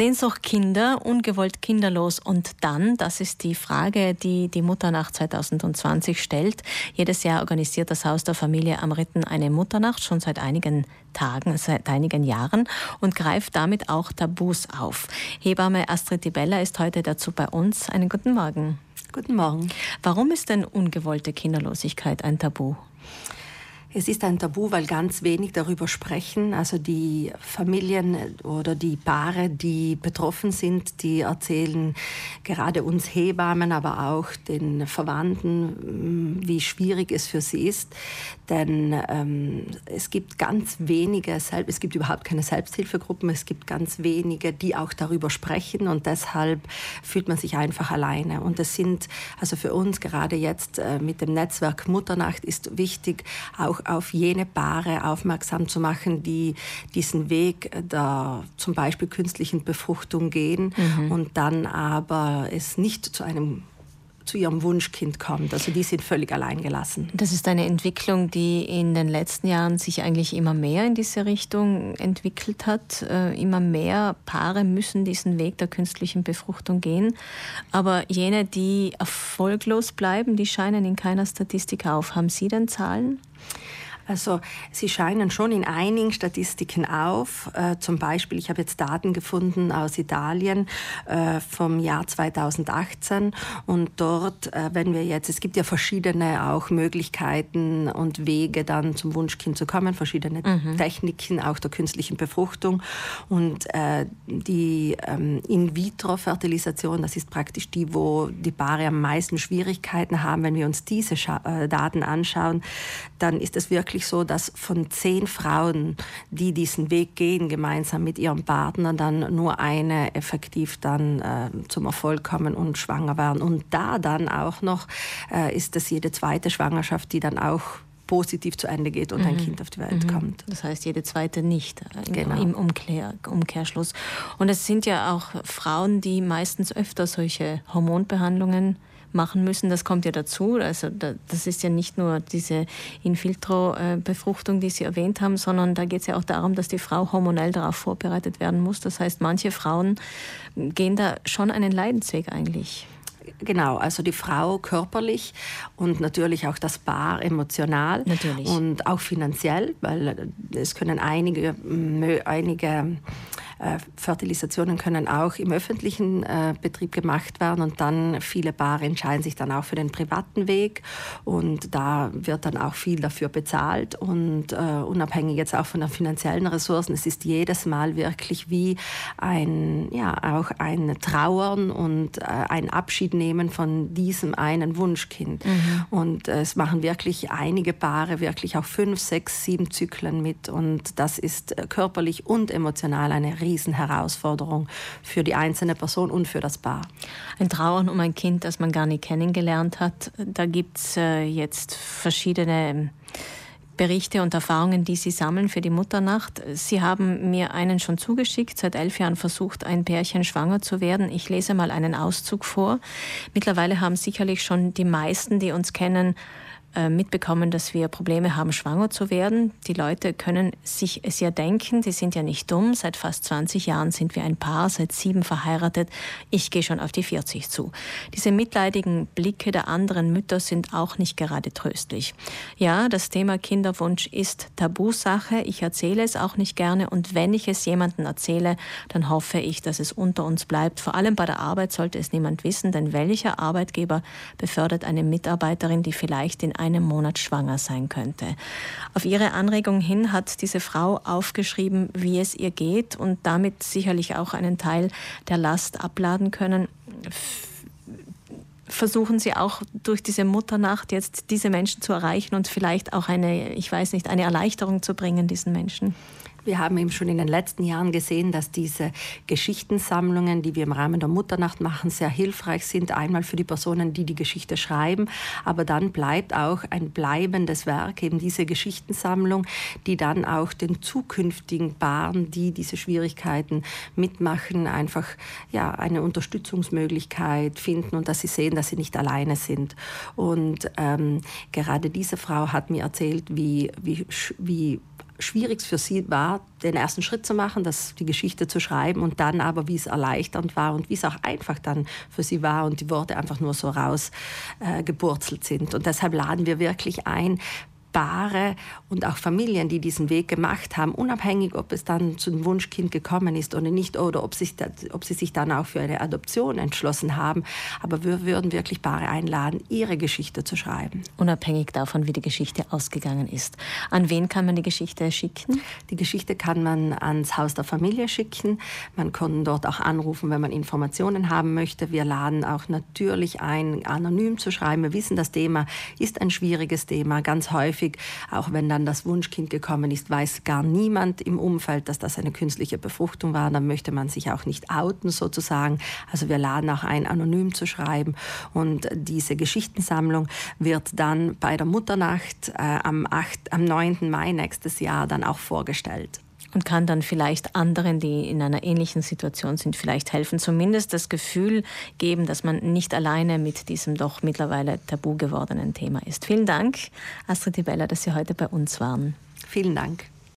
Sehnsucht Kinder, ungewollt kinderlos und dann, das ist die Frage, die die Mutternacht 2020 stellt. Jedes Jahr organisiert das Haus der Familie am Ritten eine Mutternacht, schon seit einigen Tagen, seit einigen Jahren und greift damit auch Tabus auf. Hebamme Astrid Dibella ist heute dazu bei uns. Einen guten Morgen. Guten Morgen. Warum ist denn ungewollte Kinderlosigkeit ein Tabu? Es ist ein Tabu, weil ganz wenig darüber sprechen. Also die Familien oder die Paare, die betroffen sind, die erzählen gerade uns Hebammen, aber auch den Verwandten, mm, wie schwierig es für sie ist. Denn ähm, es gibt ganz wenige, es gibt überhaupt keine Selbsthilfegruppen, es gibt ganz wenige, die auch darüber sprechen und deshalb fühlt man sich einfach alleine. Und es sind, also für uns gerade jetzt äh, mit dem Netzwerk Mutternacht ist wichtig, auch auf jene Paare aufmerksam zu machen, die diesen Weg der zum Beispiel künstlichen Befruchtung gehen mhm. und dann aber es nicht zu einem zu ihrem Wunschkind kommt. Also die sind völlig alleingelassen. Das ist eine Entwicklung, die in den letzten Jahren sich eigentlich immer mehr in diese Richtung entwickelt hat. Äh, immer mehr Paare müssen diesen Weg der künstlichen Befruchtung gehen. Aber jene, die erfolglos bleiben, die scheinen in keiner Statistik auf. Haben Sie denn Zahlen? Also sie scheinen schon in einigen Statistiken auf. Äh, zum Beispiel, ich habe jetzt Daten gefunden aus Italien äh, vom Jahr 2018 und dort, äh, wenn wir jetzt, es gibt ja verschiedene auch Möglichkeiten und Wege dann zum Wunschkind zu kommen, verschiedene mhm. Techniken auch der künstlichen Befruchtung und äh, die ähm, In-vitro-Fertilisation, das ist praktisch die, wo die Paare am meisten Schwierigkeiten haben. Wenn wir uns diese Scha äh, Daten anschauen, dann ist es wirklich wirklich so, dass von zehn Frauen, die diesen Weg gehen, gemeinsam mit ihrem Partner, dann nur eine effektiv dann äh, zum Erfolg kommen und schwanger werden. Und da dann auch noch äh, ist es jede zweite Schwangerschaft, die dann auch positiv zu Ende geht und mhm. ein Kind auf die Welt mhm. kommt. Das heißt, jede zweite nicht äh, genau. im Umkehr, Umkehrschluss. Und es sind ja auch Frauen, die meistens öfter solche Hormonbehandlungen machen müssen. Das kommt ja dazu. Also das ist ja nicht nur diese In-Filtro-Befruchtung, die Sie erwähnt haben, sondern da geht es ja auch darum, dass die Frau hormonell darauf vorbereitet werden muss. Das heißt, manche Frauen gehen da schon einen Leidensweg eigentlich. Genau, also die Frau körperlich und natürlich auch das Paar emotional natürlich. und auch finanziell, weil es können einige, einige Fertilisationen können auch im öffentlichen äh, Betrieb gemacht werden und dann viele Paare entscheiden sich dann auch für den privaten Weg und da wird dann auch viel dafür bezahlt und äh, unabhängig jetzt auch von den finanziellen Ressourcen, es ist jedes Mal wirklich wie ein, ja, auch ein Trauern und äh, ein Abschied nehmen von diesem einen Wunschkind. Mhm. Und äh, es machen wirklich einige Paare wirklich auch fünf, sechs, sieben Zyklen mit und das ist äh, körperlich und emotional eine riesige Riesenherausforderung für die einzelne Person und für das Paar. Ein Trauern um ein Kind, das man gar nicht kennengelernt hat. Da gibt es äh, jetzt verschiedene Berichte und Erfahrungen, die Sie sammeln für die Mutternacht. Sie haben mir einen schon zugeschickt, seit elf Jahren versucht, ein Pärchen schwanger zu werden. Ich lese mal einen Auszug vor. Mittlerweile haben sicherlich schon die meisten, die uns kennen, mitbekommen, dass wir Probleme haben, schwanger zu werden. Die Leute können sich es ja denken, die sind ja nicht dumm. Seit fast 20 Jahren sind wir ein Paar, seit sieben verheiratet. Ich gehe schon auf die 40 zu. Diese mitleidigen Blicke der anderen Mütter sind auch nicht gerade tröstlich. Ja, das Thema Kinderwunsch ist Tabusache. Ich erzähle es auch nicht gerne und wenn ich es jemandem erzähle, dann hoffe ich, dass es unter uns bleibt. Vor allem bei der Arbeit sollte es niemand wissen, denn welcher Arbeitgeber befördert eine Mitarbeiterin, die vielleicht in einem Monat schwanger sein könnte. Auf ihre Anregung hin hat diese Frau aufgeschrieben, wie es ihr geht und damit sicherlich auch einen Teil der Last abladen können versuchen Sie auch durch diese Mutternacht jetzt diese Menschen zu erreichen und vielleicht auch eine, ich weiß nicht, eine Erleichterung zu bringen diesen Menschen? Wir haben eben schon in den letzten Jahren gesehen, dass diese Geschichtensammlungen, die wir im Rahmen der Mutternacht machen, sehr hilfreich sind. Einmal für die Personen, die die Geschichte schreiben, aber dann bleibt auch ein bleibendes Werk, eben diese Geschichtensammlung, die dann auch den zukünftigen Paaren, die diese Schwierigkeiten mitmachen, einfach ja, eine Unterstützungsmöglichkeit finden und dass sie sehen, dass sie nicht alleine sind. Und ähm, gerade diese Frau hat mir erzählt, wie, wie, wie schwierig für sie war, den ersten Schritt zu machen, das, die Geschichte zu schreiben und dann aber, wie es erleichternd war und wie es auch einfach dann für sie war und die Worte einfach nur so rausgeburzelt äh, sind. Und deshalb laden wir wirklich ein, Paare und auch Familien, die diesen Weg gemacht haben, unabhängig, ob es dann zum Wunschkind gekommen ist oder nicht, oder ob, sich, ob sie sich dann auch für eine Adoption entschlossen haben. Aber wir würden wirklich Paare einladen, ihre Geschichte zu schreiben. Unabhängig davon, wie die Geschichte ausgegangen ist. An wen kann man die Geschichte schicken? Die Geschichte kann man ans Haus der Familie schicken. Man kann dort auch anrufen, wenn man Informationen haben möchte. Wir laden auch natürlich ein, anonym zu schreiben. Wir wissen, das Thema ist ein schwieriges Thema. Ganz häufig häufig, auch wenn dann das Wunschkind gekommen ist, weiß gar niemand im Umfeld, dass das eine künstliche Befruchtung war. Dann möchte man sich auch nicht outen sozusagen. Also wir laden auch ein, anonym zu schreiben. Und diese Geschichtensammlung wird dann bei der Mutternacht äh, am, 8, am 9. Mai nächstes Jahr dann auch vorgestellt und kann dann vielleicht anderen, die in einer ähnlichen Situation sind, vielleicht helfen. Zumindest das Gefühl geben, dass man nicht alleine mit diesem doch mittlerweile tabu gewordenen Thema ist. Vielen Dank, Astrid Dibella, dass Sie heute bei uns waren. Vielen Dank.